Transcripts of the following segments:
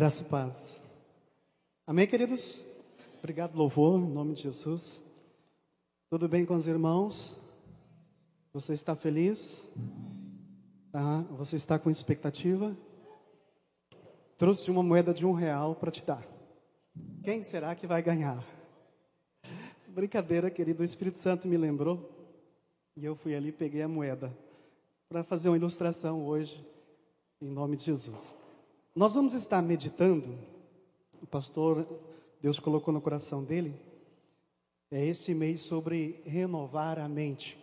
Graça e paz. Amém, queridos? Obrigado, louvor, em nome de Jesus. Tudo bem com os irmãos? Você está feliz? Tá? Você está com expectativa? Trouxe uma moeda de um real para te dar. Quem será que vai ganhar? Brincadeira, querido. O Espírito Santo me lembrou e eu fui ali e peguei a moeda para fazer uma ilustração hoje, em nome de Jesus. Nós vamos estar meditando, o pastor, Deus colocou no coração dele, é este mês sobre renovar a mente.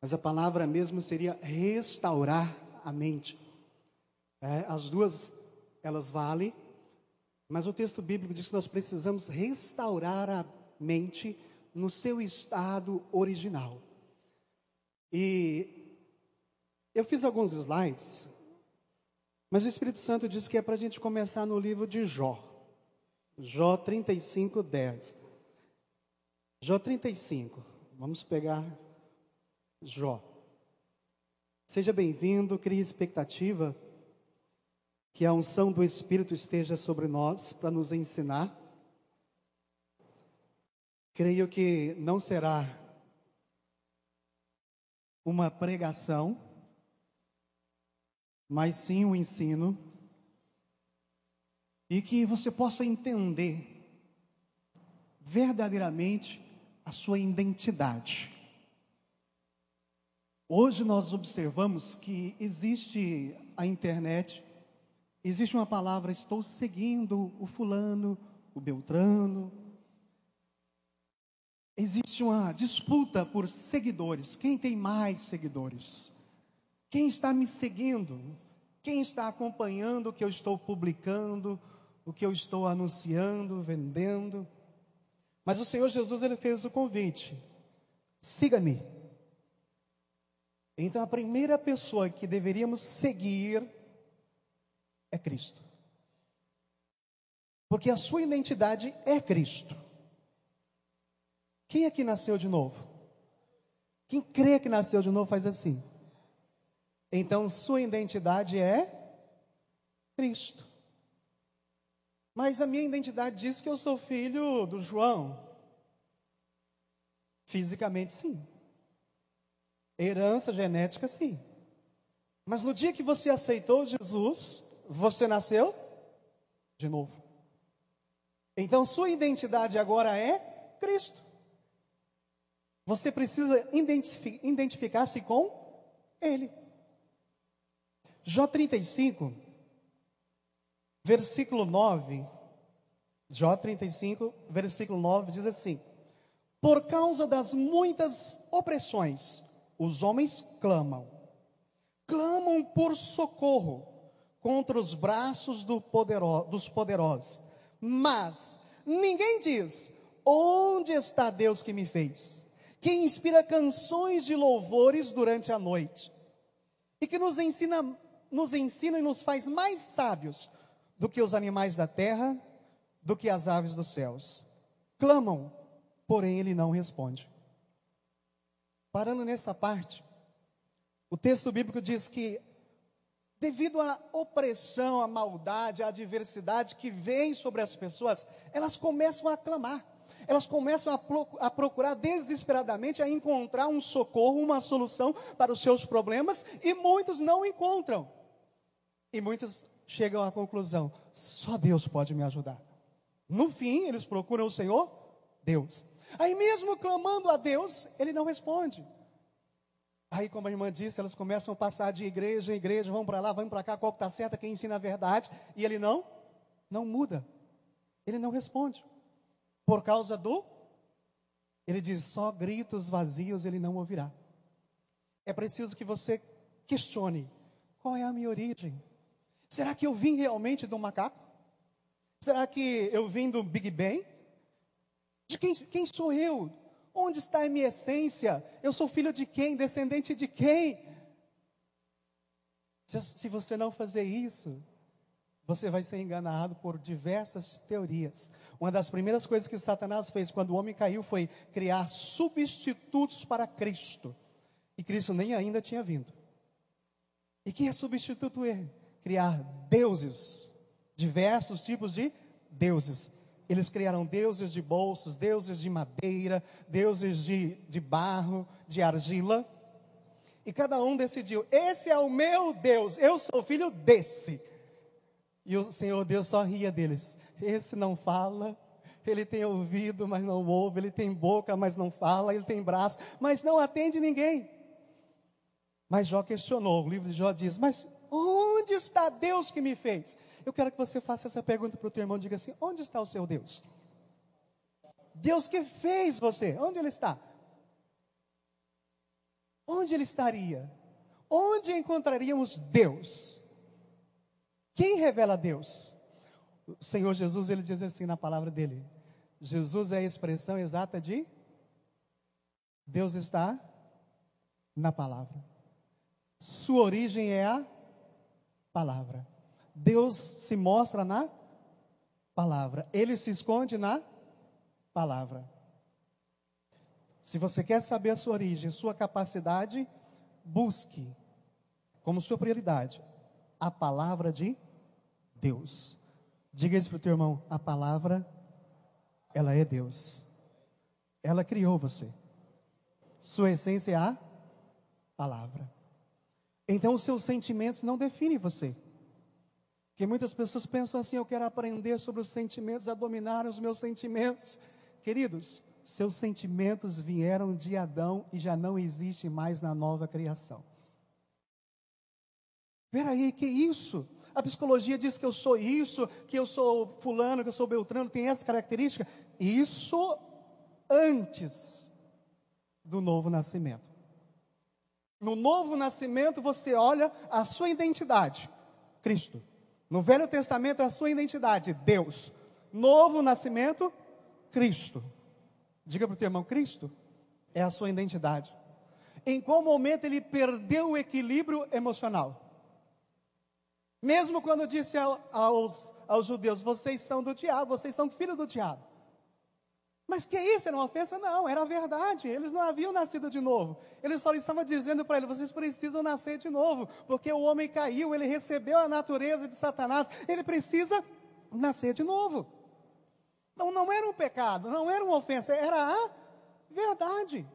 Mas a palavra mesmo seria restaurar a mente. É, as duas, elas valem, mas o texto bíblico diz que nós precisamos restaurar a mente no seu estado original. E eu fiz alguns slides mas o Espírito Santo diz que é para a gente começar no livro de Jó. Jó 35, 10. Jó 35. Vamos pegar Jó. Seja bem-vindo, crie expectativa que a unção do Espírito esteja sobre nós para nos ensinar. Creio que não será uma pregação, mas sim o ensino, e que você possa entender verdadeiramente a sua identidade. Hoje nós observamos que existe a internet, existe uma palavra, estou seguindo o fulano, o Beltrano. Existe uma disputa por seguidores. Quem tem mais seguidores? Quem está me seguindo? Quem está acompanhando o que eu estou publicando, o que eu estou anunciando, vendendo? Mas o Senhor Jesus ele fez o convite: siga-me. Então a primeira pessoa que deveríamos seguir é Cristo. Porque a sua identidade é Cristo. Quem aqui nasceu de novo? Quem crê que nasceu de novo faz assim. Então, sua identidade é Cristo. Mas a minha identidade diz que eu sou filho do João. Fisicamente, sim. Herança genética, sim. Mas no dia que você aceitou Jesus, você nasceu de novo. Então, sua identidade agora é Cristo. Você precisa identificar-se com Ele. Jó 35, versículo 9. Jó 35, versículo 9 diz assim: Por causa das muitas opressões, os homens clamam, clamam por socorro contra os braços do dos poderosos. Mas ninguém diz: Onde está Deus que me fez? Que inspira canções de louvores durante a noite e que nos ensina nos ensina e nos faz mais sábios do que os animais da terra, do que as aves dos céus. Clamam, porém ele não responde. Parando nessa parte, o texto bíblico diz que, devido à opressão, à maldade, à adversidade que vem sobre as pessoas, elas começam a clamar elas começam a procurar desesperadamente a encontrar um socorro, uma solução para os seus problemas, e muitos não encontram. E muitos chegam à conclusão: só Deus pode me ajudar. No fim, eles procuram o Senhor, Deus. Aí, mesmo clamando a Deus, ele não responde. Aí, como a irmã disse, elas começam a passar de igreja em igreja, vão para lá, vão para cá, qual que está certa, quem ensina a verdade, e ele não, não muda. Ele não responde. Por causa do, ele diz, só gritos vazios ele não ouvirá. É preciso que você questione, qual é a minha origem? Será que eu vim realmente do macaco? Será que eu vim do Big Bang? De quem, quem sou eu? Onde está a minha essência? Eu sou filho de quem? Descendente de quem? Se, se você não fazer isso, você vai ser enganado por diversas teorias. Uma das primeiras coisas que Satanás fez quando o homem caiu foi criar substitutos para Cristo. E Cristo nem ainda tinha vindo. E quem é substituto ele? Criar deuses diversos tipos de deuses. Eles criaram deuses de bolsos, deuses de madeira, deuses de, de barro, de argila. E cada um decidiu: esse é o meu Deus, eu sou filho desse. E o Senhor Deus só ria deles. Esse não fala, ele tem ouvido, mas não ouve, ele tem boca, mas não fala, ele tem braço, mas não atende ninguém. Mas Jó questionou, o livro de Jó diz: Mas onde está Deus que me fez? Eu quero que você faça essa pergunta para o teu irmão, diga assim: Onde está o seu Deus? Deus que fez você, onde ele está? Onde ele estaria? Onde encontraríamos Deus? Quem revela Deus? O Senhor Jesus, ele diz assim na palavra dele: Jesus é a expressão exata de Deus está na palavra. Sua origem é a palavra. Deus se mostra na palavra. Ele se esconde na palavra. Se você quer saber a sua origem, sua capacidade, busque como sua prioridade a palavra de Deus. Diga isso para o teu irmão: a palavra, ela é Deus. Ela criou você. Sua essência é a palavra. Então, os seus sentimentos não definem você. Porque muitas pessoas pensam assim: eu quero aprender sobre os sentimentos, a dominar os meus sentimentos. Queridos, seus sentimentos vieram de Adão e já não existem mais na nova criação. Peraí, que isso? A psicologia diz que eu sou isso, que eu sou fulano, que eu sou beltrano, tem essa característica. Isso antes do novo nascimento. No novo nascimento, você olha a sua identidade, Cristo. No Velho Testamento, a sua identidade, Deus. Novo nascimento, Cristo. Diga para o teu irmão: Cristo é a sua identidade. Em qual momento ele perdeu o equilíbrio emocional? Mesmo quando disse aos, aos judeus: Vocês são do diabo, vocês são filhos do diabo. Mas que isso? Era uma ofensa? Não, era verdade. Eles não haviam nascido de novo. Ele só estava dizendo para ele: vocês precisam nascer de novo, porque o homem caiu, ele recebeu a natureza de Satanás, ele precisa nascer de novo. Então não era um pecado, não era uma ofensa, era a verdade.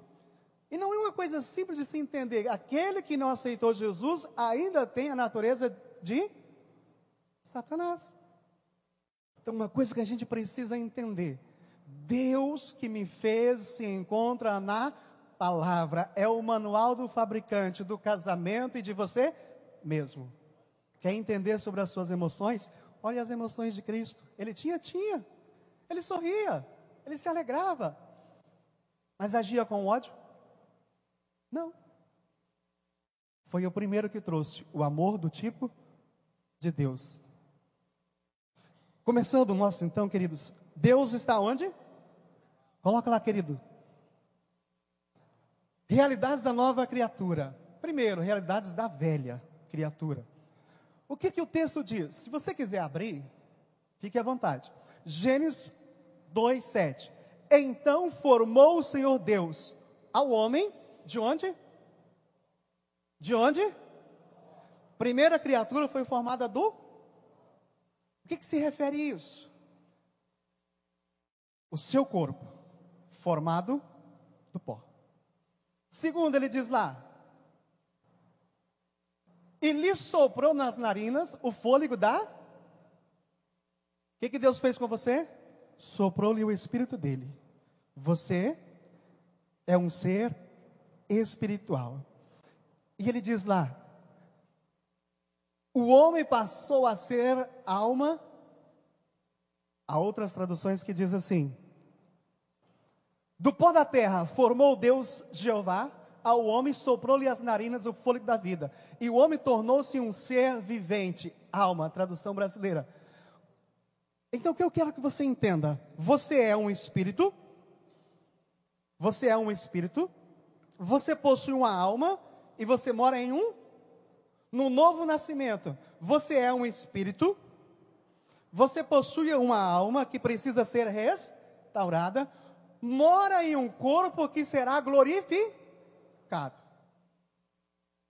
E não é uma coisa simples de se entender. Aquele que não aceitou Jesus ainda tem a natureza de Satanás. Então, uma coisa que a gente precisa entender Deus que me fez se encontra na palavra. É o manual do fabricante do casamento e de você mesmo. Quer entender sobre as suas emoções? Olha as emoções de Cristo. Ele tinha, tinha. Ele sorria. Ele se alegrava. Mas agia com ódio? Não. Foi o primeiro que trouxe o amor do tipo de Deus. Começando o nosso então, queridos, Deus está onde? Coloca lá, querido. Realidades da nova criatura. Primeiro, realidades da velha criatura. O que, que o texto diz? Se você quiser abrir, fique à vontade. Gênesis 2, 7. Então formou o Senhor Deus ao homem, de onde? De onde? Primeira criatura foi formada do? O que, que se refere a isso? O seu corpo formado do pó. Segundo, ele diz lá: E lhe soprou nas narinas o fôlego da. O que, que Deus fez com você? Soprou-lhe o espírito dele. Você é um ser espiritual. E ele diz lá: O homem passou a ser alma. Há outras traduções que diz assim: do pó da terra formou Deus Jeová, ao homem soprou-lhe as narinas o fôlego da vida. E o homem tornou-se um ser vivente, alma, tradução brasileira. Então o que eu quero que você entenda? Você é um espírito, você é um espírito, você possui uma alma e você mora em um no novo nascimento. Você é um espírito, você possui uma alma que precisa ser restaurada, mora em um corpo que será glorificado.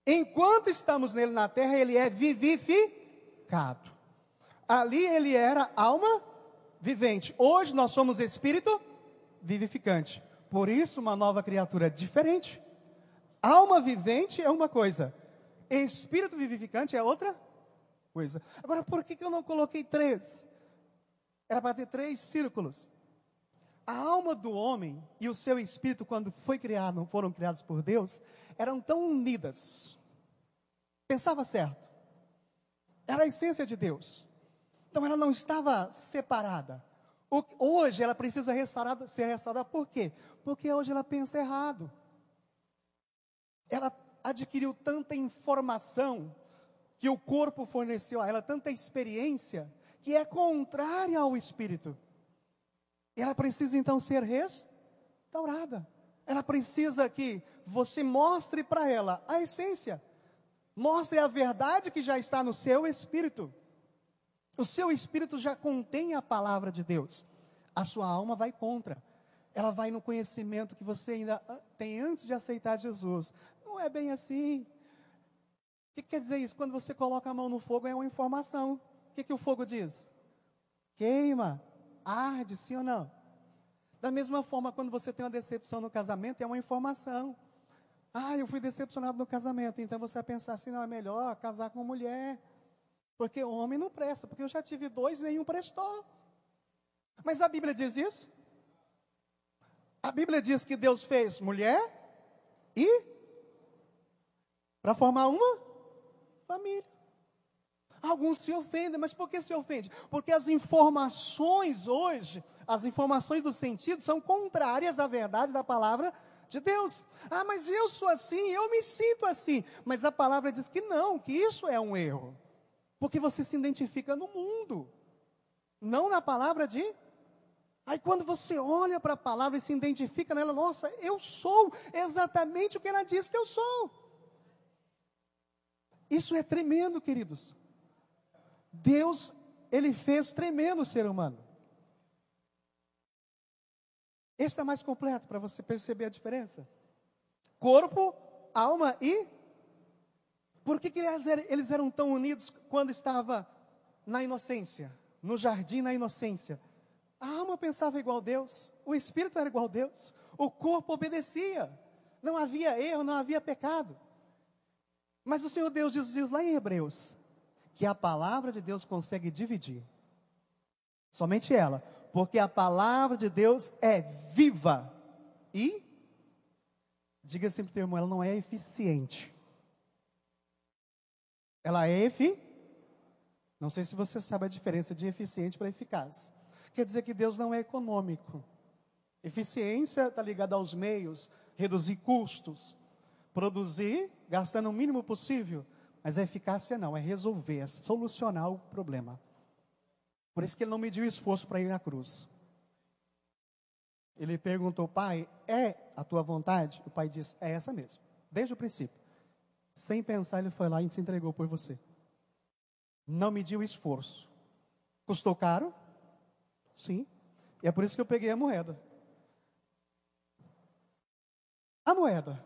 Enquanto estamos nele na terra, ele é vivificado. Ali ele era alma vivente. Hoje nós somos espírito vivificante. Por isso, uma nova criatura diferente. Alma vivente é uma coisa, espírito vivificante é outra coisa. Agora, por que, que eu não coloquei três? Era para ter três círculos. A alma do homem e o seu espírito, quando foi criado, foram criados por Deus, eram tão unidas. Pensava certo. Era a essência de Deus. Então ela não estava separada. Hoje ela precisa restaurada, ser restaurada por quê? Porque hoje ela pensa errado ela adquiriu tanta informação que o corpo forneceu a ela, tanta experiência, que é contrária ao espírito. Ela precisa então ser restaurada. Ela precisa que você mostre para ela a essência. Mostre a verdade que já está no seu espírito. O seu espírito já contém a palavra de Deus. A sua alma vai contra. Ela vai no conhecimento que você ainda ah, tem antes de aceitar Jesus. Não é bem assim. O que quer dizer isso? Quando você coloca a mão no fogo, é uma informação. O que, que o fogo diz? Queima, arde, sim ou não? Da mesma forma, quando você tem uma decepção no casamento, é uma informação. Ah, eu fui decepcionado no casamento. Então você vai pensar assim: não, é melhor casar com mulher. Porque homem não presta. Porque eu já tive dois e nenhum prestou. Mas a Bíblia diz isso? A Bíblia diz que Deus fez mulher e para formar uma família. Alguns se ofendem, mas por que se ofende? Porque as informações hoje, as informações do sentido são contrárias à verdade da palavra de Deus. Ah, mas eu sou assim, eu me sinto assim. Mas a palavra diz que não, que isso é um erro. Porque você se identifica no mundo, não na palavra de. Aí quando você olha para a palavra e se identifica nela, nossa, eu sou exatamente o que ela diz que eu sou. Isso é tremendo, queridos. Deus, ele fez tremendo o ser humano. Esse é mais completo para você perceber a diferença. Corpo, alma e. Por que, que eles eram tão unidos quando estava na inocência? No jardim, na inocência. A alma pensava igual a Deus, o espírito era igual a Deus, o corpo obedecia. Não havia erro, não havia pecado. Mas o Senhor Deus diz, diz lá em Hebreus que a palavra de Deus consegue dividir. Somente ela. Porque a palavra de Deus é viva e, diga sempre o termo, ela não é eficiente. Ela é efi. Não sei se você sabe a diferença de eficiente para eficaz. Quer dizer que Deus não é econômico. Eficiência está ligada aos meios, reduzir custos, produzir gastando o mínimo possível, mas a eficácia não, é resolver, é solucionar o problema. Por isso que ele não mediu esforço para ir na cruz. Ele perguntou, pai, é a tua vontade? O pai disse, é essa mesmo, desde o princípio. Sem pensar, ele foi lá e se entregou por você. Não mediu esforço. Custou caro? Sim. E é por isso que eu peguei a moeda. A moeda,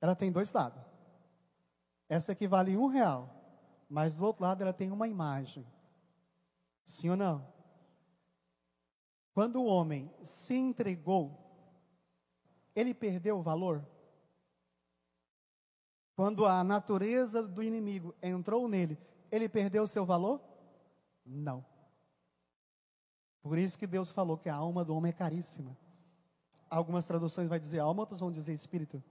ela tem dois lados. Essa aqui vale um real, mas do outro lado ela tem uma imagem. Sim ou não? Quando o homem se entregou, ele perdeu o valor? Quando a natureza do inimigo entrou nele, ele perdeu o seu valor? Não. Por isso que Deus falou que a alma do homem é caríssima. Algumas traduções vai dizer alma, outras vão dizer espírito.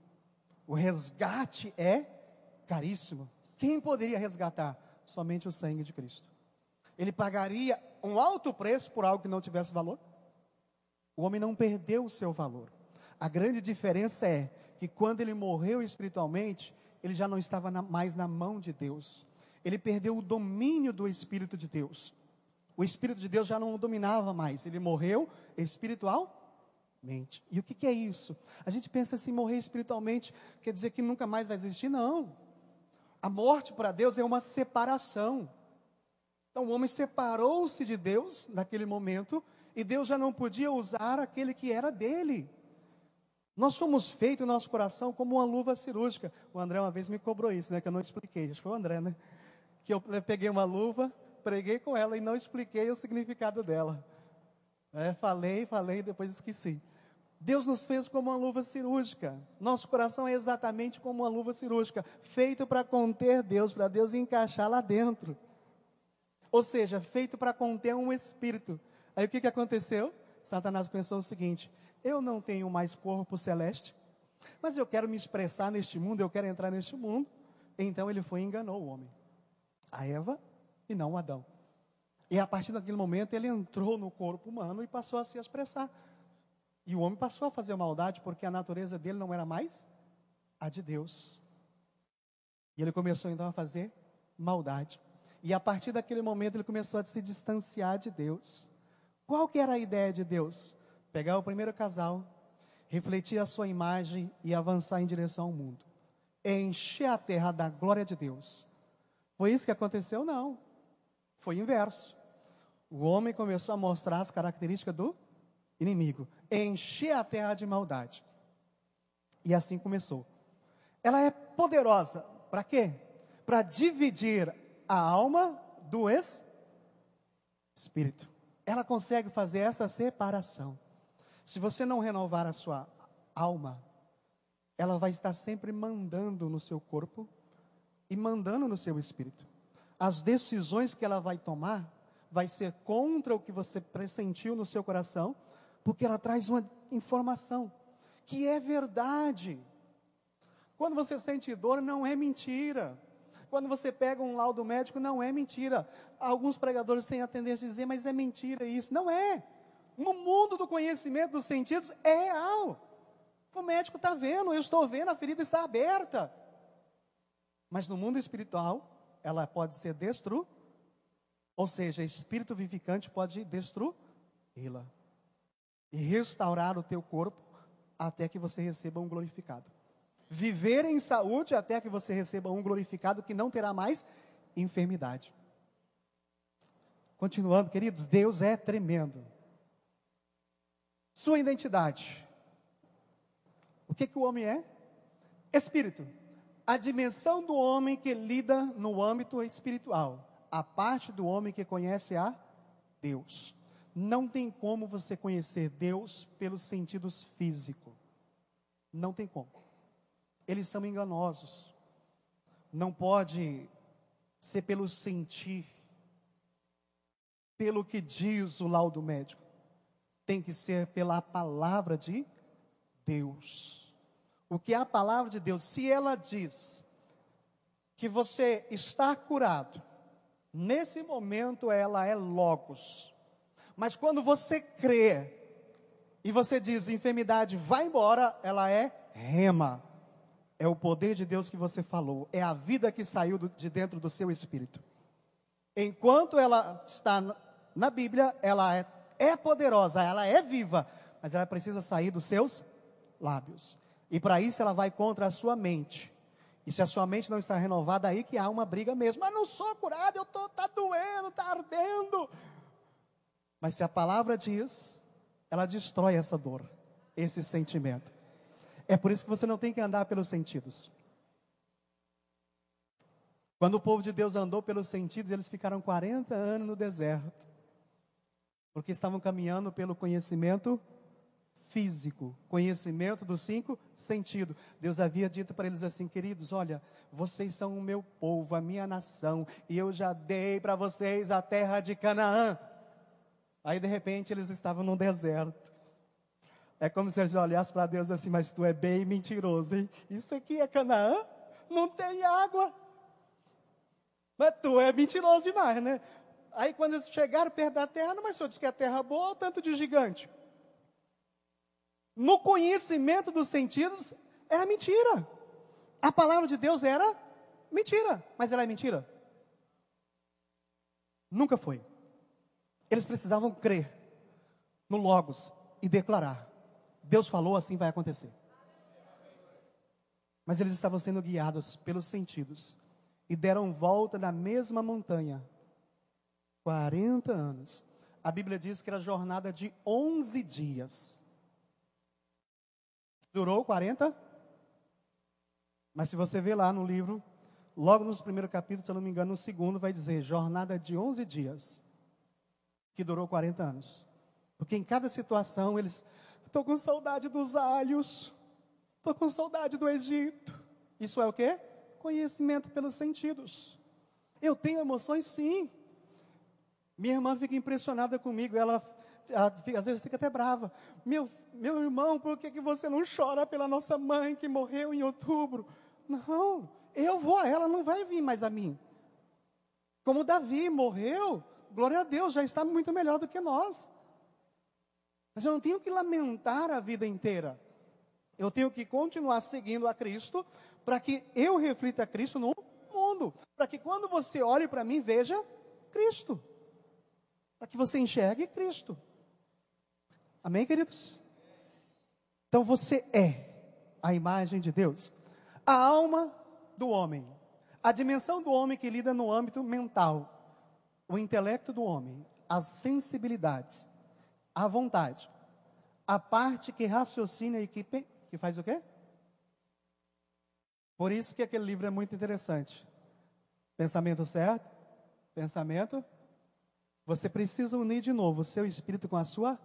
O resgate é caríssimo. Quem poderia resgatar? Somente o sangue de Cristo. Ele pagaria um alto preço por algo que não tivesse valor? O homem não perdeu o seu valor. A grande diferença é que quando ele morreu espiritualmente, ele já não estava na, mais na mão de Deus. Ele perdeu o domínio do Espírito de Deus. O Espírito de Deus já não o dominava mais. Ele morreu espiritualmente. E o que, que é isso? A gente pensa assim: morrer espiritualmente quer dizer que nunca mais vai existir? Não. A morte para Deus é uma separação. Então o homem separou-se de Deus naquele momento e Deus já não podia usar aquele que era dele. Nós somos feitos, nosso coração, como uma luva cirúrgica. O André uma vez me cobrou isso, né? Que eu não expliquei. Acho que foi o André, né? Que eu peguei uma luva, preguei com ela e não expliquei o significado dela. É, falei, falei, depois esqueci. Deus nos fez como uma luva cirúrgica. Nosso coração é exatamente como uma luva cirúrgica, feito para conter Deus, para Deus encaixar lá dentro. Ou seja, feito para conter um espírito. Aí o que, que aconteceu? Satanás pensou o seguinte: eu não tenho mais corpo celeste, mas eu quero me expressar neste mundo, eu quero entrar neste mundo. Então ele foi e enganou o homem, a Eva e não o Adão. E a partir daquele momento ele entrou no corpo humano e passou a se expressar. E o homem passou a fazer maldade porque a natureza dele não era mais a de Deus. E ele começou então a fazer maldade. E a partir daquele momento ele começou a se distanciar de Deus. Qual que era a ideia de Deus? Pegar o primeiro casal, refletir a sua imagem e avançar em direção ao mundo. Encher a terra da glória de Deus. Foi isso que aconteceu? Não. Foi inverso. O homem começou a mostrar as características do inimigo, encher a terra de maldade. E assim começou. Ela é poderosa, para quê? Para dividir a alma do espírito. Ela consegue fazer essa separação. Se você não renovar a sua alma, ela vai estar sempre mandando no seu corpo e mandando no seu espírito. As decisões que ela vai tomar vai ser contra o que você pressentiu no seu coração porque ela traz uma informação que é verdade. Quando você sente dor, não é mentira. Quando você pega um laudo médico, não é mentira. Alguns pregadores têm a tendência a dizer, mas é mentira isso. Não é. No mundo do conhecimento dos sentidos, é real. O médico está vendo, eu estou vendo, a ferida está aberta. Mas no mundo espiritual, ela pode ser destruída. Ou seja, espírito vivificante pode destruí-la e restaurar o teu corpo até que você receba um glorificado. Viver em saúde até que você receba um glorificado que não terá mais enfermidade. Continuando, queridos, Deus é tremendo. Sua identidade. O que, que o homem é? Espírito. A dimensão do homem que lida no âmbito espiritual. A parte do homem que conhece a Deus. Não tem como você conhecer Deus pelos sentidos físicos. Não tem como. Eles são enganosos. Não pode ser pelo sentir, pelo que diz o laudo médico. Tem que ser pela palavra de Deus. O que é a palavra de Deus? Se ela diz que você está curado, nesse momento ela é logos mas quando você crê e você diz enfermidade, vai embora, ela é rema. É o poder de Deus que você falou, é a vida que saiu de dentro do seu espírito. Enquanto ela está na Bíblia, ela é, é poderosa, ela é viva, mas ela precisa sair dos seus lábios. E para isso ela vai contra a sua mente. E se a sua mente não está renovada, aí que há uma briga mesmo. Mas não sou curado, eu tô tá doendo, tá ardendo. Mas se a palavra diz, ela destrói essa dor, esse sentimento. É por isso que você não tem que andar pelos sentidos. Quando o povo de Deus andou pelos sentidos, eles ficaram 40 anos no deserto. Porque estavam caminhando pelo conhecimento físico, conhecimento dos cinco sentidos. Deus havia dito para eles assim, queridos, olha, vocês são o meu povo, a minha nação, e eu já dei para vocês a terra de Canaã. Aí de repente eles estavam num deserto. É como se eles olhassem para Deus assim, mas tu é bem mentiroso, hein? Isso aqui é Canaã? Não tem água. Mas tu é mentiroso demais, né? Aí quando eles chegaram perto da terra, mas o senhor disse que a terra é boa, tanto de gigante. No conhecimento dos sentidos, era mentira. A palavra de Deus era mentira. Mas ela é mentira? Nunca foi. Eles precisavam crer no Logos e declarar: Deus falou, assim vai acontecer. Mas eles estavam sendo guiados pelos sentidos e deram volta na mesma montanha. 40 anos. A Bíblia diz que era jornada de 11 dias. Durou 40? Mas se você vê lá no livro, Logo nos primeiros capítulos, se eu não me engano, no segundo vai dizer jornada de 11 dias, que durou 40 anos. Porque em cada situação eles, estou com saudade dos alhos, estou com saudade do Egito. Isso é o quê? Conhecimento pelos sentidos. Eu tenho emoções sim. Minha irmã fica impressionada comigo, ela, ela às vezes fica até brava. Meu, meu irmão, por que, que você não chora pela nossa mãe que morreu em outubro? Não, eu vou a ela, não vai vir mais a mim. Como Davi morreu, glória a Deus, já está muito melhor do que nós. Mas eu não tenho que lamentar a vida inteira. Eu tenho que continuar seguindo a Cristo para que eu reflita Cristo no mundo. Para que quando você olhe para mim, veja Cristo. Para que você enxergue Cristo. Amém, queridos? Então você é a imagem de Deus. A alma do homem. A dimensão do homem que lida no âmbito mental. O intelecto do homem. As sensibilidades. A vontade. A parte que raciocina e que, que faz o quê? Por isso que aquele livro é muito interessante. Pensamento certo, pensamento. Você precisa unir de novo o seu espírito com a sua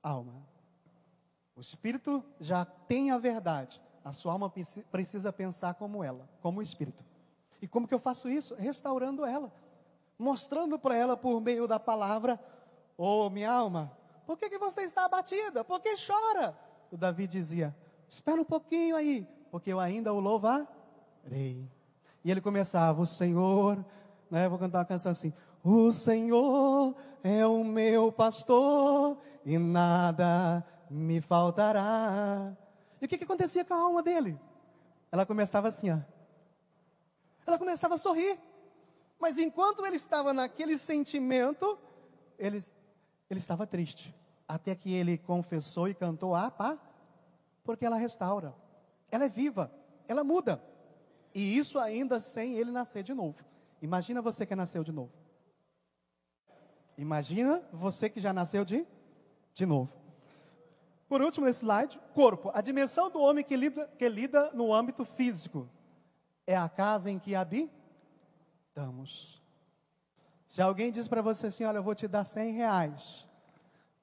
alma. O espírito já tem a verdade. A sua alma precisa pensar como ela, como o espírito. E como que eu faço isso? Restaurando ela, mostrando para ela por meio da palavra: "Oh, minha alma, por que, que você está abatida? Por que chora?" O Davi dizia: "Espera um pouquinho aí, porque eu ainda o louvarei." E ele começava: "O Senhor, né, vou cantar uma canção assim: O Senhor é o meu pastor e nada me faltará." E o que, que acontecia com a alma dele? Ela começava assim, ó. Ela começava a sorrir. Mas enquanto ele estava naquele sentimento, ele, ele estava triste. Até que ele confessou e cantou a pá, porque ela restaura. Ela é viva, ela muda. E isso ainda sem ele nascer de novo. Imagina você que nasceu de novo. Imagina você que já nasceu de, de novo. Por último, nesse slide, corpo. A dimensão do homem que lida, que lida no âmbito físico é a casa em que habitamos. Se alguém diz para você assim, olha, eu vou te dar 100 reais.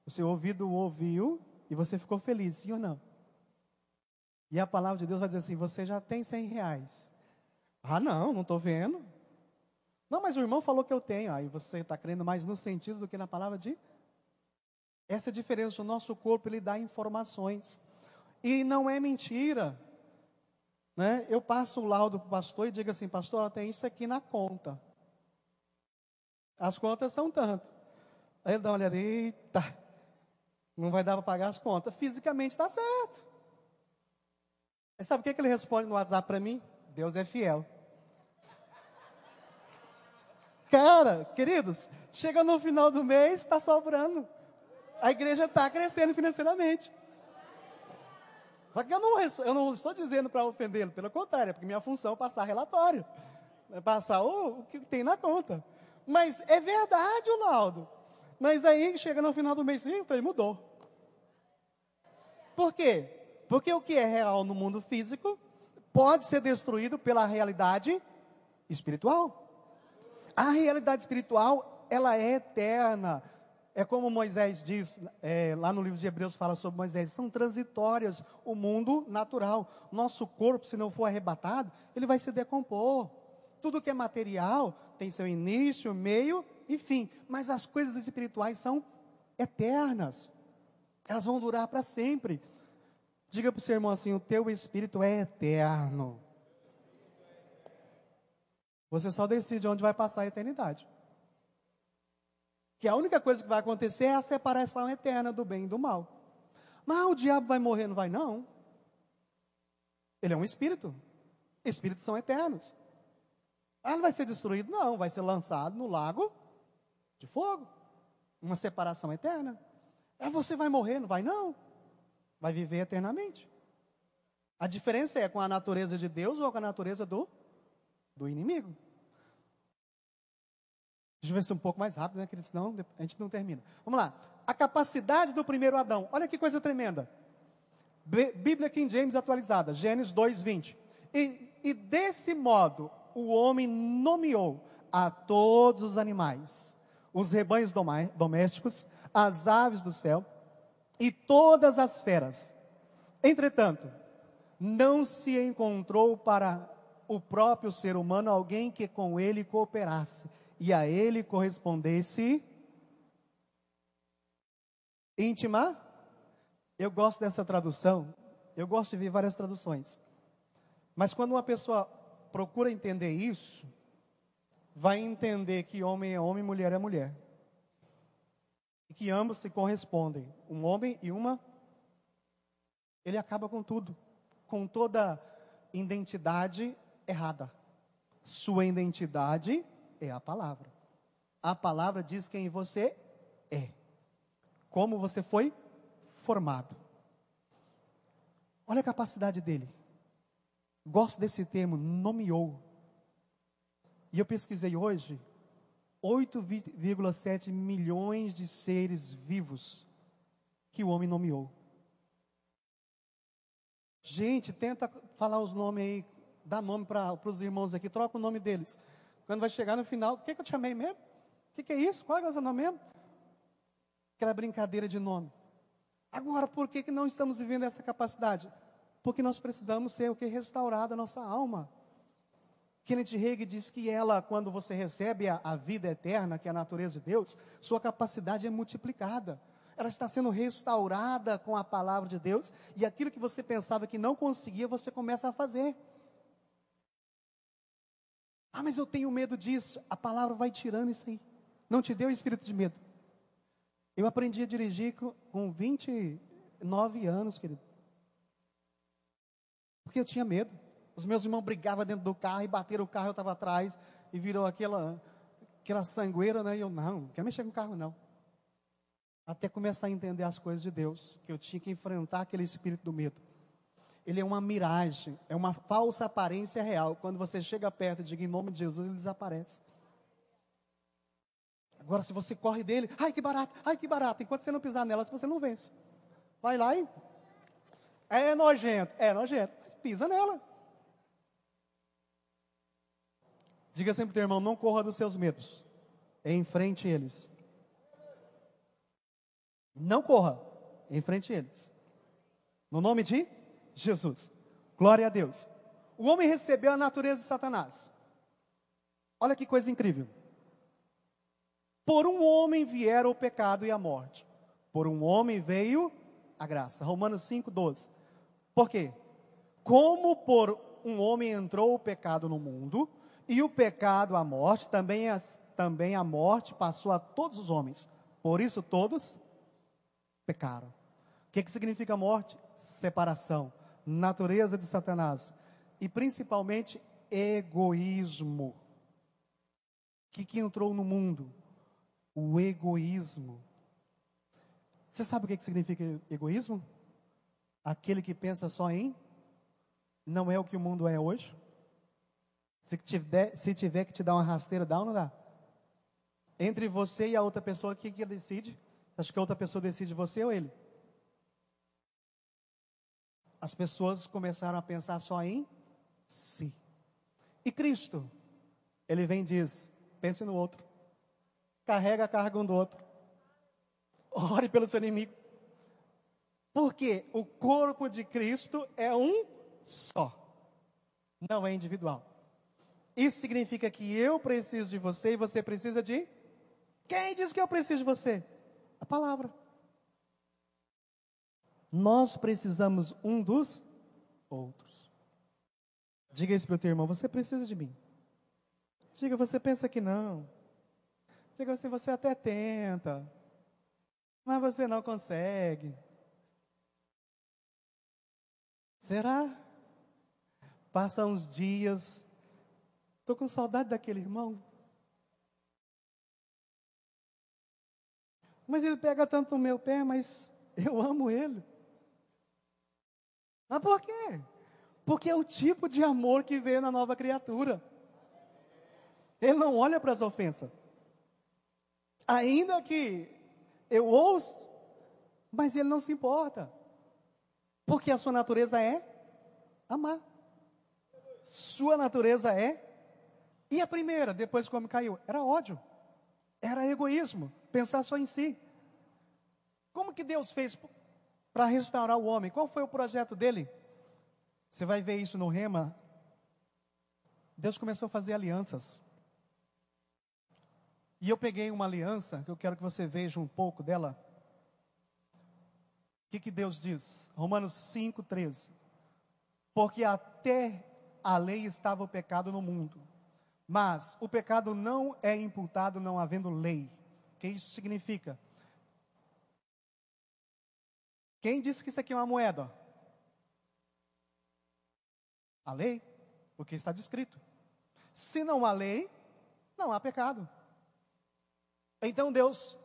O seu ouvido ouviu e você ficou feliz, sim ou não? E a palavra de Deus vai dizer assim, você já tem 100 reais. Ah, não, não estou vendo. Não, mas o irmão falou que eu tenho. Aí você está crendo mais no sentido do que na palavra de essa é a diferença. O nosso corpo ele dá informações. E não é mentira. Né? Eu passo o laudo para o pastor e digo assim, pastor, tem isso aqui na conta. As contas são tanto. Aí ele dá uma olhada, eita, não vai dar para pagar as contas. Fisicamente está certo. Aí sabe o que, que ele responde no WhatsApp para mim? Deus é fiel. Cara, queridos, chega no final do mês, está sobrando a igreja está crescendo financeiramente. Só que eu não, eu não estou dizendo para ofendê-lo, pelo contrário, é porque minha função é passar relatório, é passar o, o que tem na conta. Mas é verdade o laudo. Mas aí chega no final do mês, sim, ele mudou. Por quê? Porque o que é real no mundo físico pode ser destruído pela realidade espiritual. A realidade espiritual, ela é eterna. É como Moisés diz, é, lá no livro de Hebreus fala sobre Moisés, são transitórias o mundo natural. Nosso corpo, se não for arrebatado, ele vai se decompor. Tudo que é material tem seu início, meio e fim. Mas as coisas espirituais são eternas. Elas vão durar para sempre. Diga para o seu irmão assim: o teu espírito é eterno. Você só decide onde vai passar a eternidade que a única coisa que vai acontecer é a separação eterna do bem e do mal. Mas o diabo vai morrer, não vai não? Ele é um espírito. Espíritos são eternos. Ah, ele vai ser destruído? Não, vai ser lançado no lago de fogo. Uma separação eterna. É você vai morrer, não vai não? Vai viver eternamente. A diferença é com a natureza de Deus ou com a natureza do, do inimigo. Deixa eu ver se é um pouco mais rápido, né, querido? Senão a gente não termina. Vamos lá. A capacidade do primeiro Adão. Olha que coisa tremenda. Bíblia King James atualizada, Gênesis 2, 20. E, e desse modo, o homem nomeou a todos os animais, os rebanhos domésticos, as aves do céu e todas as feras. Entretanto, não se encontrou para o próprio ser humano alguém que com ele cooperasse e a ele correspondesse íntima. Eu gosto dessa tradução, eu gosto de ver várias traduções. Mas quando uma pessoa procura entender isso, vai entender que homem é homem, mulher é mulher. E que ambos se correspondem, um homem e uma. Ele acaba com tudo, com toda identidade errada. Sua identidade é a palavra. A palavra diz quem você é, como você foi formado. Olha a capacidade dele. Gosto desse termo, nomeou. E eu pesquisei hoje, 8,7 milhões de seres vivos que o homem nomeou. Gente, tenta falar os nomes aí dá nome para os irmãos aqui, troca o nome deles. Quando vai chegar no final, o que, que eu te chamei mesmo? O que, que é isso? Qual é o seu nome mesmo? Aquela brincadeira de nome. Agora, por que, que não estamos vivendo essa capacidade? Porque nós precisamos ser o que? Restaurada a nossa alma. Kenneth Hagin diz que ela, quando você recebe a, a vida eterna, que é a natureza de Deus, sua capacidade é multiplicada ela está sendo restaurada com a palavra de Deus, e aquilo que você pensava que não conseguia, você começa a fazer. Ah, mas eu tenho medo disso. A palavra vai tirando isso aí. Não te deu espírito de medo. Eu aprendi a dirigir com, com 29 anos, querido. Porque eu tinha medo. Os meus irmãos brigavam dentro do carro e bateram o carro, eu estava atrás e virou aquela, aquela sangueira, né? E eu, não, não quero mexer com o carro, não. Até começar a entender as coisas de Deus, que eu tinha que enfrentar aquele espírito do medo ele é uma miragem, é uma falsa aparência real. Quando você chega perto e diga em nome de Jesus, ele desaparece. Agora, se você corre dele, ai que barato, ai que barato, enquanto você não pisar nela, você não vence. Vai lá e. É nojento, é nojento, mas pisa nela. Diga sempre para teu irmão: não corra dos seus medos, enfrente eles. Não corra, enfrente eles. No nome de Jesus. Glória a Deus. O homem recebeu a natureza de Satanás. Olha que coisa incrível. Por um homem vieram o pecado e a morte. Por um homem veio a graça. Romanos 5:12. Por quê? Como por um homem entrou o pecado no mundo, e o pecado a morte, também a, também a morte passou a todos os homens. Por isso todos pecaram. O que, que significa morte? Separação natureza de Satanás e principalmente egoísmo. O que, que entrou no mundo? O egoísmo. Você sabe o que, que significa egoísmo? Aquele que pensa só em não é o que o mundo é hoje. Se tiver, se tiver que te dar uma rasteira, dá ou não dá? Entre você e a outra pessoa, o que, que decide? Acho que a outra pessoa decide você ou ele? As pessoas começaram a pensar só em si. E Cristo, ele vem e diz: pense no outro, carrega a carga um do outro, ore pelo seu inimigo. Porque o corpo de Cristo é um só, não é individual. Isso significa que eu preciso de você e você precisa de. Quem diz que eu preciso de você? A palavra. Nós precisamos um dos outros. Diga isso para o teu irmão: você precisa de mim. Diga, você pensa que não. Diga assim: você até tenta, mas você não consegue. Será? Passa uns dias, estou com saudade daquele irmão. Mas ele pega tanto no meu pé, mas eu amo ele. Mas por quê? Porque é o tipo de amor que vê na nova criatura. Ele não olha para as ofensas. Ainda que eu ouço, mas ele não se importa. Porque a sua natureza é amar. Sua natureza é E a primeira, depois como caiu? Era ódio. Era egoísmo, pensar só em si. Como que Deus fez para restaurar o homem? Qual foi o projeto dele? Você vai ver isso no Rema. Deus começou a fazer alianças. E eu peguei uma aliança, que eu quero que você veja um pouco dela. O que, que Deus diz? Romanos 5, 13. Porque até a lei estava o pecado no mundo. Mas o pecado não é imputado não havendo lei. O que isso significa? Quem disse que isso aqui é uma moeda? A lei, porque está descrito. Se não há lei, não há pecado. Então Deus,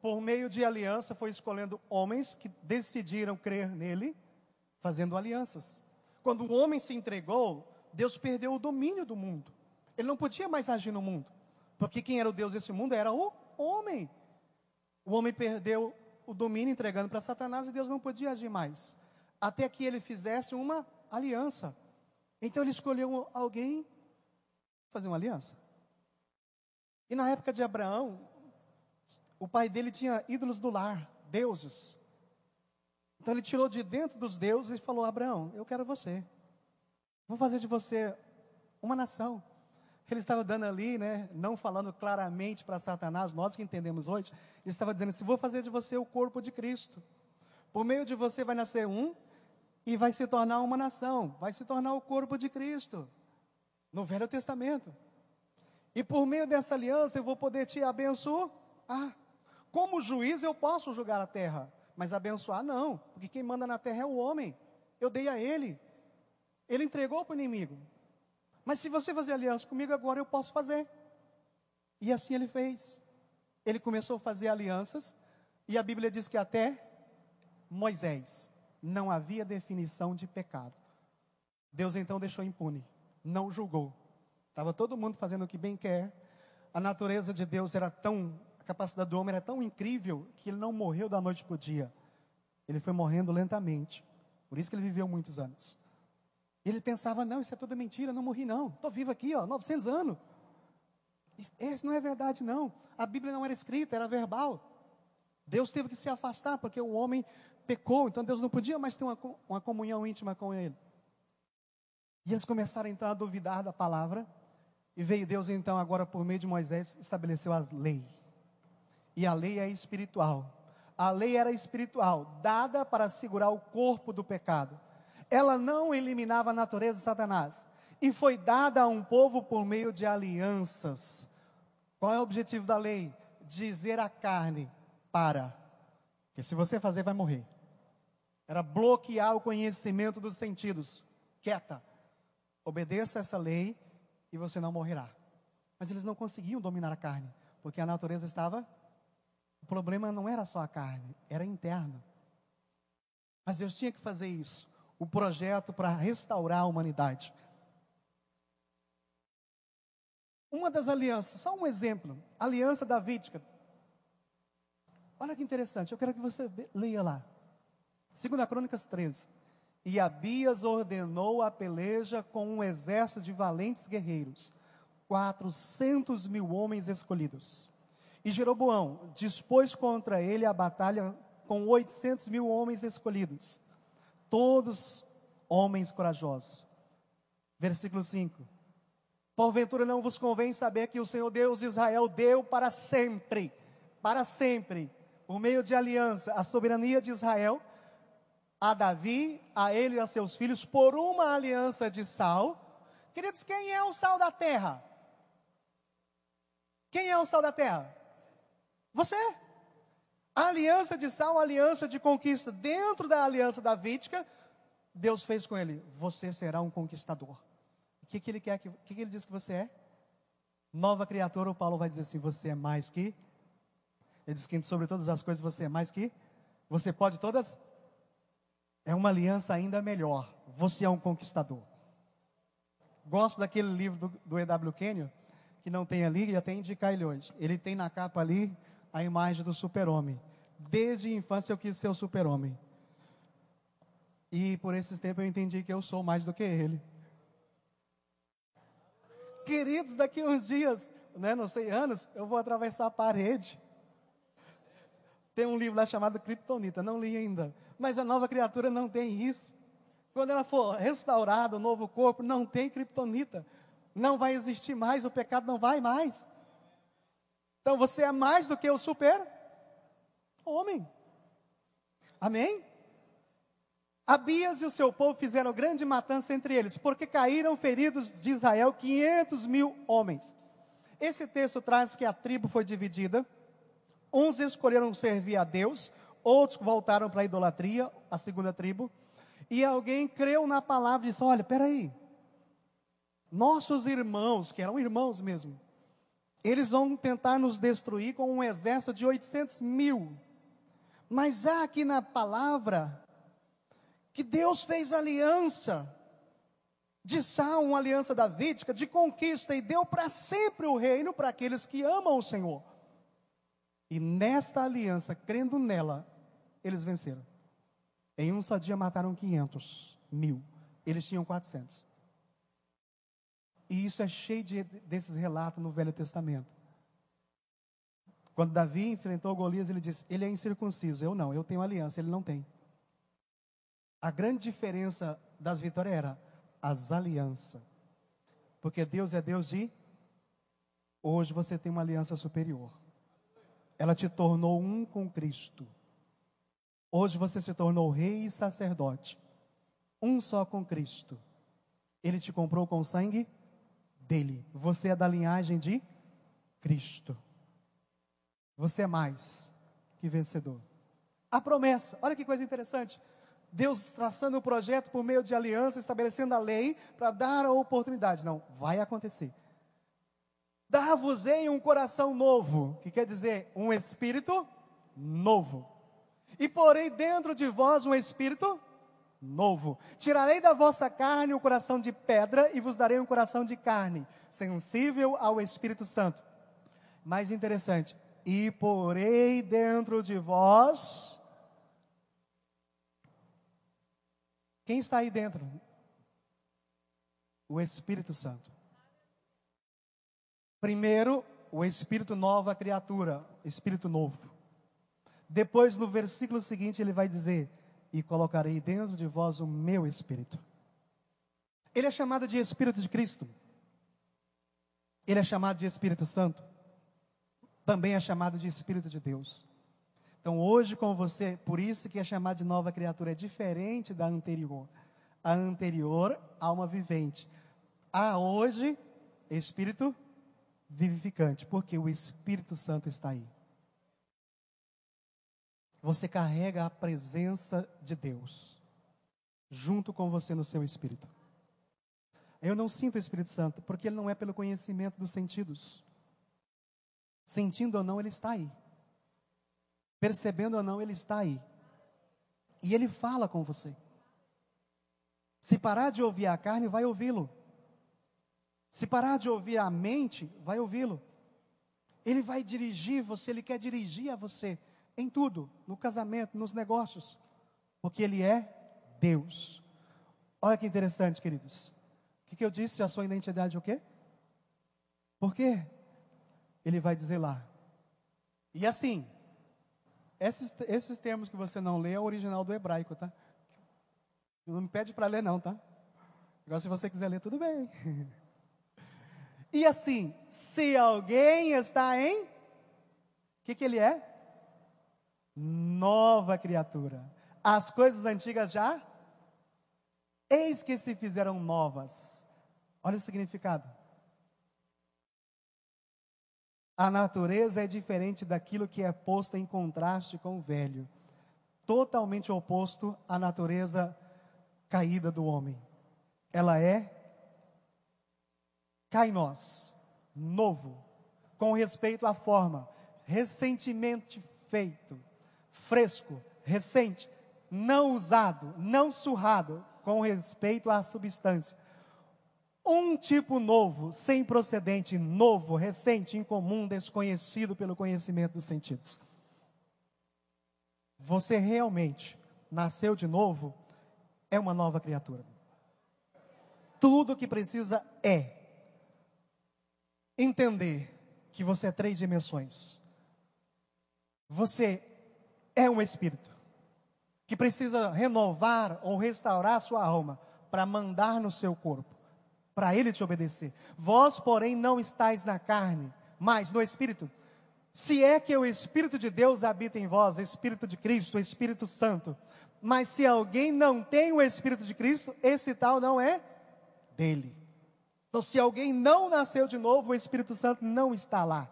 por meio de aliança, foi escolhendo homens que decidiram crer nele, fazendo alianças. Quando o homem se entregou, Deus perdeu o domínio do mundo. Ele não podia mais agir no mundo. Porque quem era o Deus desse mundo era o homem. O homem perdeu o domínio entregando para Satanás e Deus não podia agir mais. Até que ele fizesse uma aliança. Então ele escolheu alguém fazer uma aliança. E na época de Abraão, o pai dele tinha ídolos do lar, deuses. Então ele tirou de dentro dos deuses e falou: Abraão, eu quero você. Vou fazer de você uma nação. Ele estava dando ali, né, não falando claramente para Satanás, nós que entendemos hoje, ele estava dizendo assim: vou fazer de você o corpo de Cristo. Por meio de você vai nascer um e vai se tornar uma nação, vai se tornar o corpo de Cristo. No Velho Testamento. E por meio dessa aliança eu vou poder te abençoar. Como juiz eu posso julgar a terra, mas abençoar não, porque quem manda na terra é o homem. Eu dei a ele. Ele entregou para o inimigo. Mas se você fazer aliança comigo agora, eu posso fazer. E assim ele fez. Ele começou a fazer alianças, e a Bíblia diz que até Moisés não havia definição de pecado. Deus então deixou impune, não julgou. Estava todo mundo fazendo o que bem quer. A natureza de Deus era tão, a capacidade do homem era tão incrível que ele não morreu da noite para o dia. Ele foi morrendo lentamente. Por isso que ele viveu muitos anos. Ele pensava, não, isso é toda mentira, não morri não. Estou vivo aqui, ó, 900 anos. Isso não é verdade não. A Bíblia não era escrita, era verbal. Deus teve que se afastar porque o homem pecou, então Deus não podia mais ter uma, uma comunhão íntima com ele. E eles começaram então a duvidar da palavra. E veio Deus então agora por meio de Moisés estabeleceu as leis. E a lei é espiritual. A lei era espiritual, dada para segurar o corpo do pecado ela não eliminava a natureza de Satanás. E foi dada a um povo por meio de alianças. Qual é o objetivo da lei? Dizer à carne: para. Que se você fazer, vai morrer. Era bloquear o conhecimento dos sentidos. Quieta. Obedeça essa lei e você não morrerá. Mas eles não conseguiam dominar a carne, porque a natureza estava. O problema não era só a carne, era interno. Mas Deus tinha que fazer isso o projeto para restaurar a humanidade. Uma das alianças, só um exemplo, aliança davídica. Olha que interessante, eu quero que você leia lá. Segunda Crônicas 13. E Abias ordenou a peleja com um exército de valentes guerreiros, quatrocentos mil homens escolhidos. E Jeroboão dispôs contra ele a batalha com oitocentos mil homens escolhidos todos homens corajosos. Versículo 5. Porventura não vos convém saber que o Senhor Deus de Israel deu para sempre, para sempre, por meio de aliança, a soberania de Israel a Davi, a ele e a seus filhos, por uma aliança de sal. Queridos, quem é o sal da terra? Quem é o sal da terra? Você. A aliança de sal, a aliança de conquista. Dentro da aliança davídica, Deus fez com ele: Você será um conquistador. O que, que ele quer? O que, que ele diz que você é? Nova criatura, o Paulo vai dizer assim: Você é mais que. Ele diz que sobre todas as coisas você é mais que. Você pode todas. É uma aliança ainda melhor. Você é um conquistador. Gosto daquele livro do, do E.W. Kenyon, que não tem ali, e até indicar ele hoje. Ele tem na capa ali a imagem do super-homem. Desde a infância eu quis ser o super-homem. E por esses tempos eu entendi que eu sou mais do que ele. Queridos, daqui a uns dias, né, não sei, anos, eu vou atravessar a parede. Tem um livro lá chamado Kryptonita, não li ainda. Mas a nova criatura não tem isso. Quando ela for restaurada, o novo corpo, não tem Kryptonita. Não vai existir mais, o pecado não vai mais. Então você é mais do que o super homem. Amém? Abias e o seu povo fizeram grande matança entre eles, porque caíram feridos de Israel 500 mil homens. Esse texto traz que a tribo foi dividida. Uns escolheram servir a Deus, outros voltaram para a idolatria, a segunda tribo. E alguém creu na palavra e disse: Olha, peraí, nossos irmãos, que eram irmãos mesmo, eles vão tentar nos destruir com um exército de 800 mil. Mas há aqui na palavra que Deus fez aliança de sal, uma aliança davídica, de conquista, e deu para sempre o reino para aqueles que amam o Senhor. E nesta aliança, crendo nela, eles venceram. Em um só dia mataram 500 mil, eles tinham 400. E isso é cheio de, desses relatos no Velho Testamento. Quando Davi enfrentou Golias, ele disse: Ele é incircunciso. Eu não, eu tenho aliança, ele não tem. A grande diferença das vitórias era as alianças. Porque Deus é Deus de. Hoje você tem uma aliança superior. Ela te tornou um com Cristo. Hoje você se tornou rei e sacerdote. Um só com Cristo. Ele te comprou com sangue dele. Você é da linhagem de Cristo. Você é mais que vencedor. A promessa, olha que coisa interessante. Deus traçando o projeto por meio de aliança, estabelecendo a lei para dar a oportunidade. Não, vai acontecer. Dar-vos-ei um coração novo, que quer dizer um espírito novo. E porei dentro de vós um espírito novo. Tirarei da vossa carne um coração de pedra e vos darei um coração de carne, sensível ao Espírito Santo. Mais interessante, e porei dentro de vós Quem está aí dentro? O Espírito Santo. Primeiro, o Espírito nova criatura, Espírito novo. Depois, no versículo seguinte, ele vai dizer: E colocarei dentro de vós o meu Espírito. Ele é chamado de Espírito de Cristo. Ele é chamado de Espírito Santo. Também é chamado de Espírito de Deus. Então, hoje com você, por isso que é chamado de nova criatura, é diferente da anterior. A anterior, alma vivente. A hoje, espírito vivificante, porque o Espírito Santo está aí. Você carrega a presença de Deus junto com você no seu espírito. Eu não sinto o Espírito Santo, porque ele não é pelo conhecimento dos sentidos. Sentindo ou não, ele está aí. Percebendo ou não, Ele está aí. E Ele fala com você. Se parar de ouvir a carne, vai ouvi-lo. Se parar de ouvir a mente, vai ouvi-lo. Ele vai dirigir você, Ele quer dirigir a você em tudo, no casamento, nos negócios, porque Ele é Deus. Olha que interessante, queridos. O que, que eu disse? A sua identidade é o quê? Por quê? Ele vai dizer lá. E assim, esses, esses termos que você não lê é o original do hebraico, tá? Não me pede para ler, não, tá? Agora, se você quiser ler, tudo bem. E assim, se alguém está em. O que, que ele é? Nova criatura. As coisas antigas já. Eis que se fizeram novas. Olha o significado. A natureza é diferente daquilo que é posto em contraste com o velho. Totalmente oposto à natureza caída do homem. Ela é nós, novo, com respeito à forma, recentemente feito, fresco, recente, não usado, não surrado, com respeito à substância um tipo novo, sem procedente, novo, recente, incomum, desconhecido pelo conhecimento dos sentidos. Você realmente nasceu de novo, é uma nova criatura. Tudo o que precisa é. entender que você é três dimensões. Você é um espírito que precisa renovar ou restaurar sua alma para mandar no seu corpo, para ele te obedecer. Vós, porém, não estáis na carne, mas no espírito. Se é que o espírito de Deus habita em vós, espírito de Cristo, Espírito Santo. Mas se alguém não tem o espírito de Cristo, esse tal não é dele. Então, se alguém não nasceu de novo, o Espírito Santo não está lá.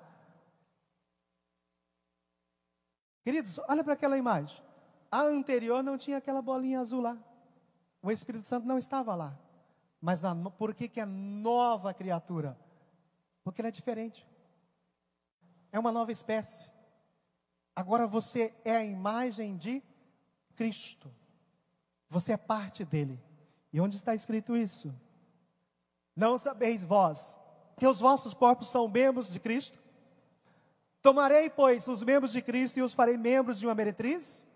Queridos, olha para aquela imagem. A anterior não tinha aquela bolinha azul lá. O Espírito Santo não estava lá. Mas na, por que, que é nova criatura? Porque ele é diferente. É uma nova espécie. Agora você é a imagem de Cristo. Você é parte dele. E onde está escrito isso? Não sabeis vós que os vossos corpos são membros de Cristo? Tomarei, pois, os membros de Cristo e os farei membros de uma meretriz?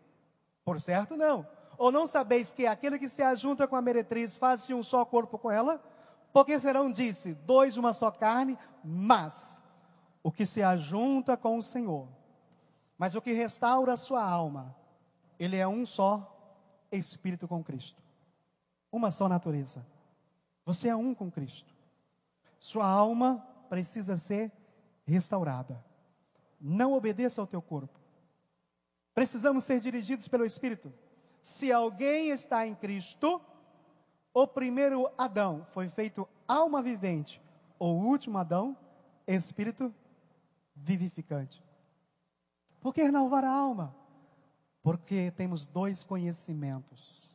Por certo, não. Ou não sabeis que aquele que se ajunta com a meretriz faz-se um só corpo com ela? Porque serão, disse, dois uma só carne, mas o que se ajunta com o Senhor, mas o que restaura a sua alma, ele é um só espírito com Cristo, uma só natureza. Você é um com Cristo. Sua alma precisa ser restaurada. Não obedeça ao teu corpo. Precisamos ser dirigidos pelo Espírito. Se alguém está em Cristo, o primeiro Adão foi feito alma vivente, o último Adão, espírito vivificante. Por que renovar a alma? Porque temos dois conhecimentos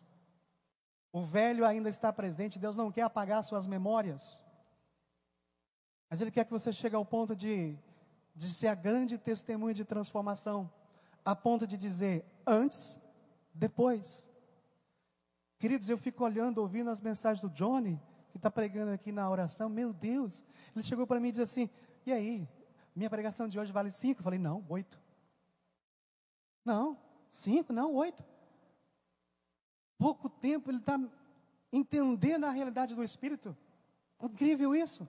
o velho ainda está presente, Deus não quer apagar suas memórias. Mas Ele quer que você chegue ao ponto de, de ser a grande testemunha de transformação, a ponto de dizer antes, depois. Queridos, eu fico olhando, ouvindo as mensagens do Johnny, que está pregando aqui na oração, meu Deus, ele chegou para mim e disse assim: e aí, minha pregação de hoje vale cinco? Eu falei: não, oito. Não, cinco, não, oito pouco tempo ele está entendendo a realidade do Espírito. Incrível isso.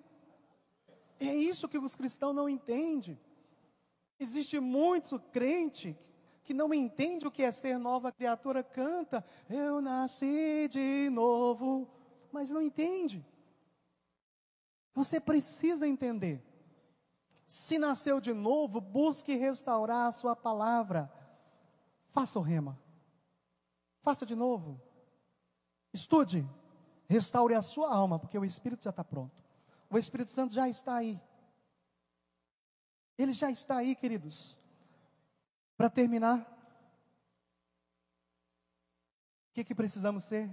É isso que os cristãos não entendem. Existe muito crente que não entende o que é ser nova criatura, canta, eu nasci de novo, mas não entende. Você precisa entender. Se nasceu de novo, busque restaurar a sua palavra. Faça o rema. Faça de novo. Estude. Restaure a sua alma, porque o Espírito já está pronto. O Espírito Santo já está aí. Ele já está aí, queridos. Para terminar, o que, que precisamos ser?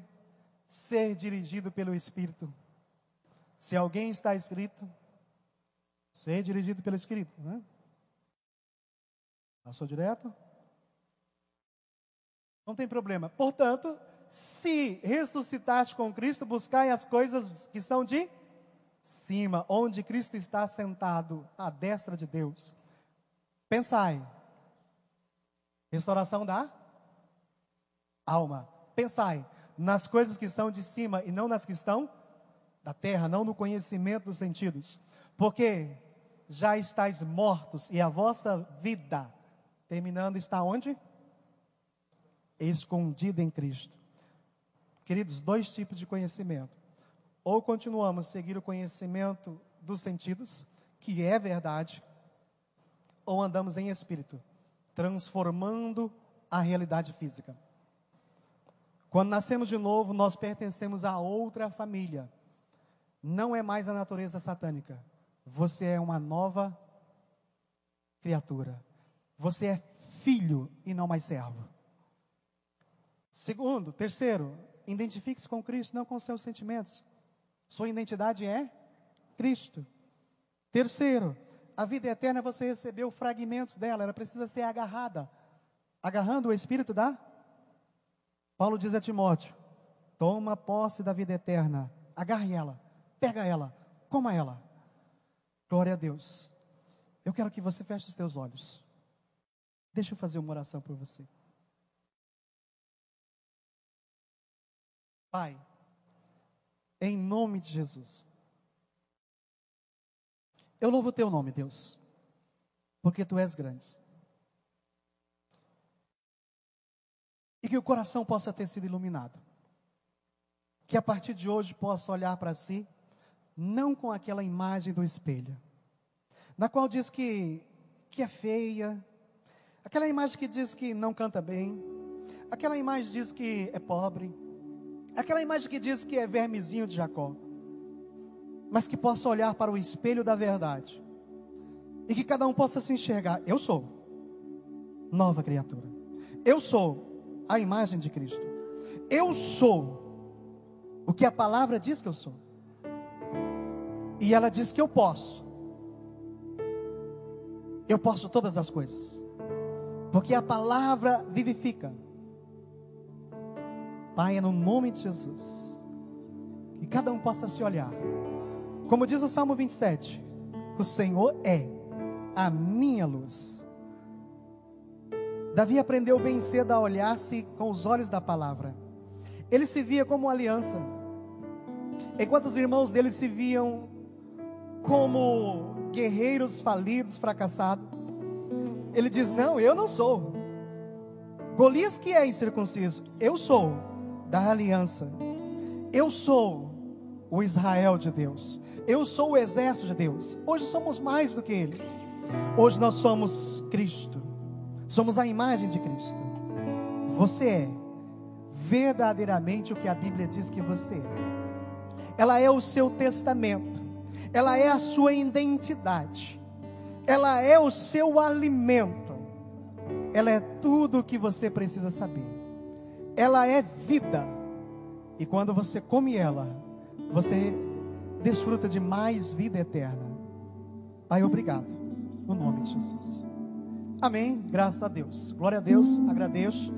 Ser dirigido pelo Espírito. Se alguém está escrito, ser dirigido pelo Espírito, né? Passou direto? Não tem problema. Portanto, se ressuscitaste com Cristo, buscai as coisas que são de cima, onde Cristo está sentado à destra de Deus. Pensai. Restauração da alma. Pensai nas coisas que são de cima e não nas que estão da terra, não no conhecimento dos sentidos. Porque já estáis mortos e a vossa vida, terminando, está onde? escondida em Cristo. Queridos, dois tipos de conhecimento. Ou continuamos a seguir o conhecimento dos sentidos, que é verdade, ou andamos em espírito, transformando a realidade física. Quando nascemos de novo, nós pertencemos a outra família. Não é mais a natureza satânica. Você é uma nova criatura. Você é filho e não mais servo. Segundo, terceiro, identifique-se com Cristo, não com seus sentimentos. Sua identidade é Cristo. Terceiro, a vida eterna você recebeu fragmentos dela, ela precisa ser agarrada. Agarrando o Espírito da? Paulo diz a Timóteo: toma posse da vida eterna, agarre ela, pega ela, coma ela. Glória a Deus. Eu quero que você feche os teus olhos. Deixa eu fazer uma oração por você. Pai, em nome de Jesus, Eu louvo o teu nome, Deus, porque tu és grande. E que o coração possa ter sido iluminado. Que a partir de hoje possa olhar para si, não com aquela imagem do espelho, na qual diz que, que é feia, aquela imagem que diz que não canta bem, aquela imagem diz que é pobre, aquela imagem que diz que é vermezinho de Jacó, mas que possa olhar para o espelho da verdade e que cada um possa se enxergar: eu sou nova criatura, eu sou a imagem de Cristo. Eu sou o que a palavra diz que eu sou. E ela diz que eu posso. Eu posso todas as coisas. Porque a palavra vivifica. Pai, é no nome de Jesus. Que cada um possa se olhar. Como diz o Salmo 27, o Senhor é a minha luz Davi aprendeu bem cedo a olhar-se com os olhos da palavra. Ele se via como aliança. Enquanto os irmãos dele se viam como guerreiros falidos, fracassados. Ele diz: Não, eu não sou. Golias que é incircunciso, eu sou da aliança. Eu sou o Israel de Deus. Eu sou o exército de Deus. Hoje somos mais do que ele. Hoje nós somos Cristo. Somos a imagem de Cristo. Você é verdadeiramente o que a Bíblia diz que você é. Ela é o seu testamento. Ela é a sua identidade. Ela é o seu alimento. Ela é tudo o que você precisa saber. Ela é vida. E quando você come ela, você desfruta de mais vida eterna. Pai, obrigado. No nome de Jesus. Amém. Graças a Deus. Glória a Deus. Agradeço.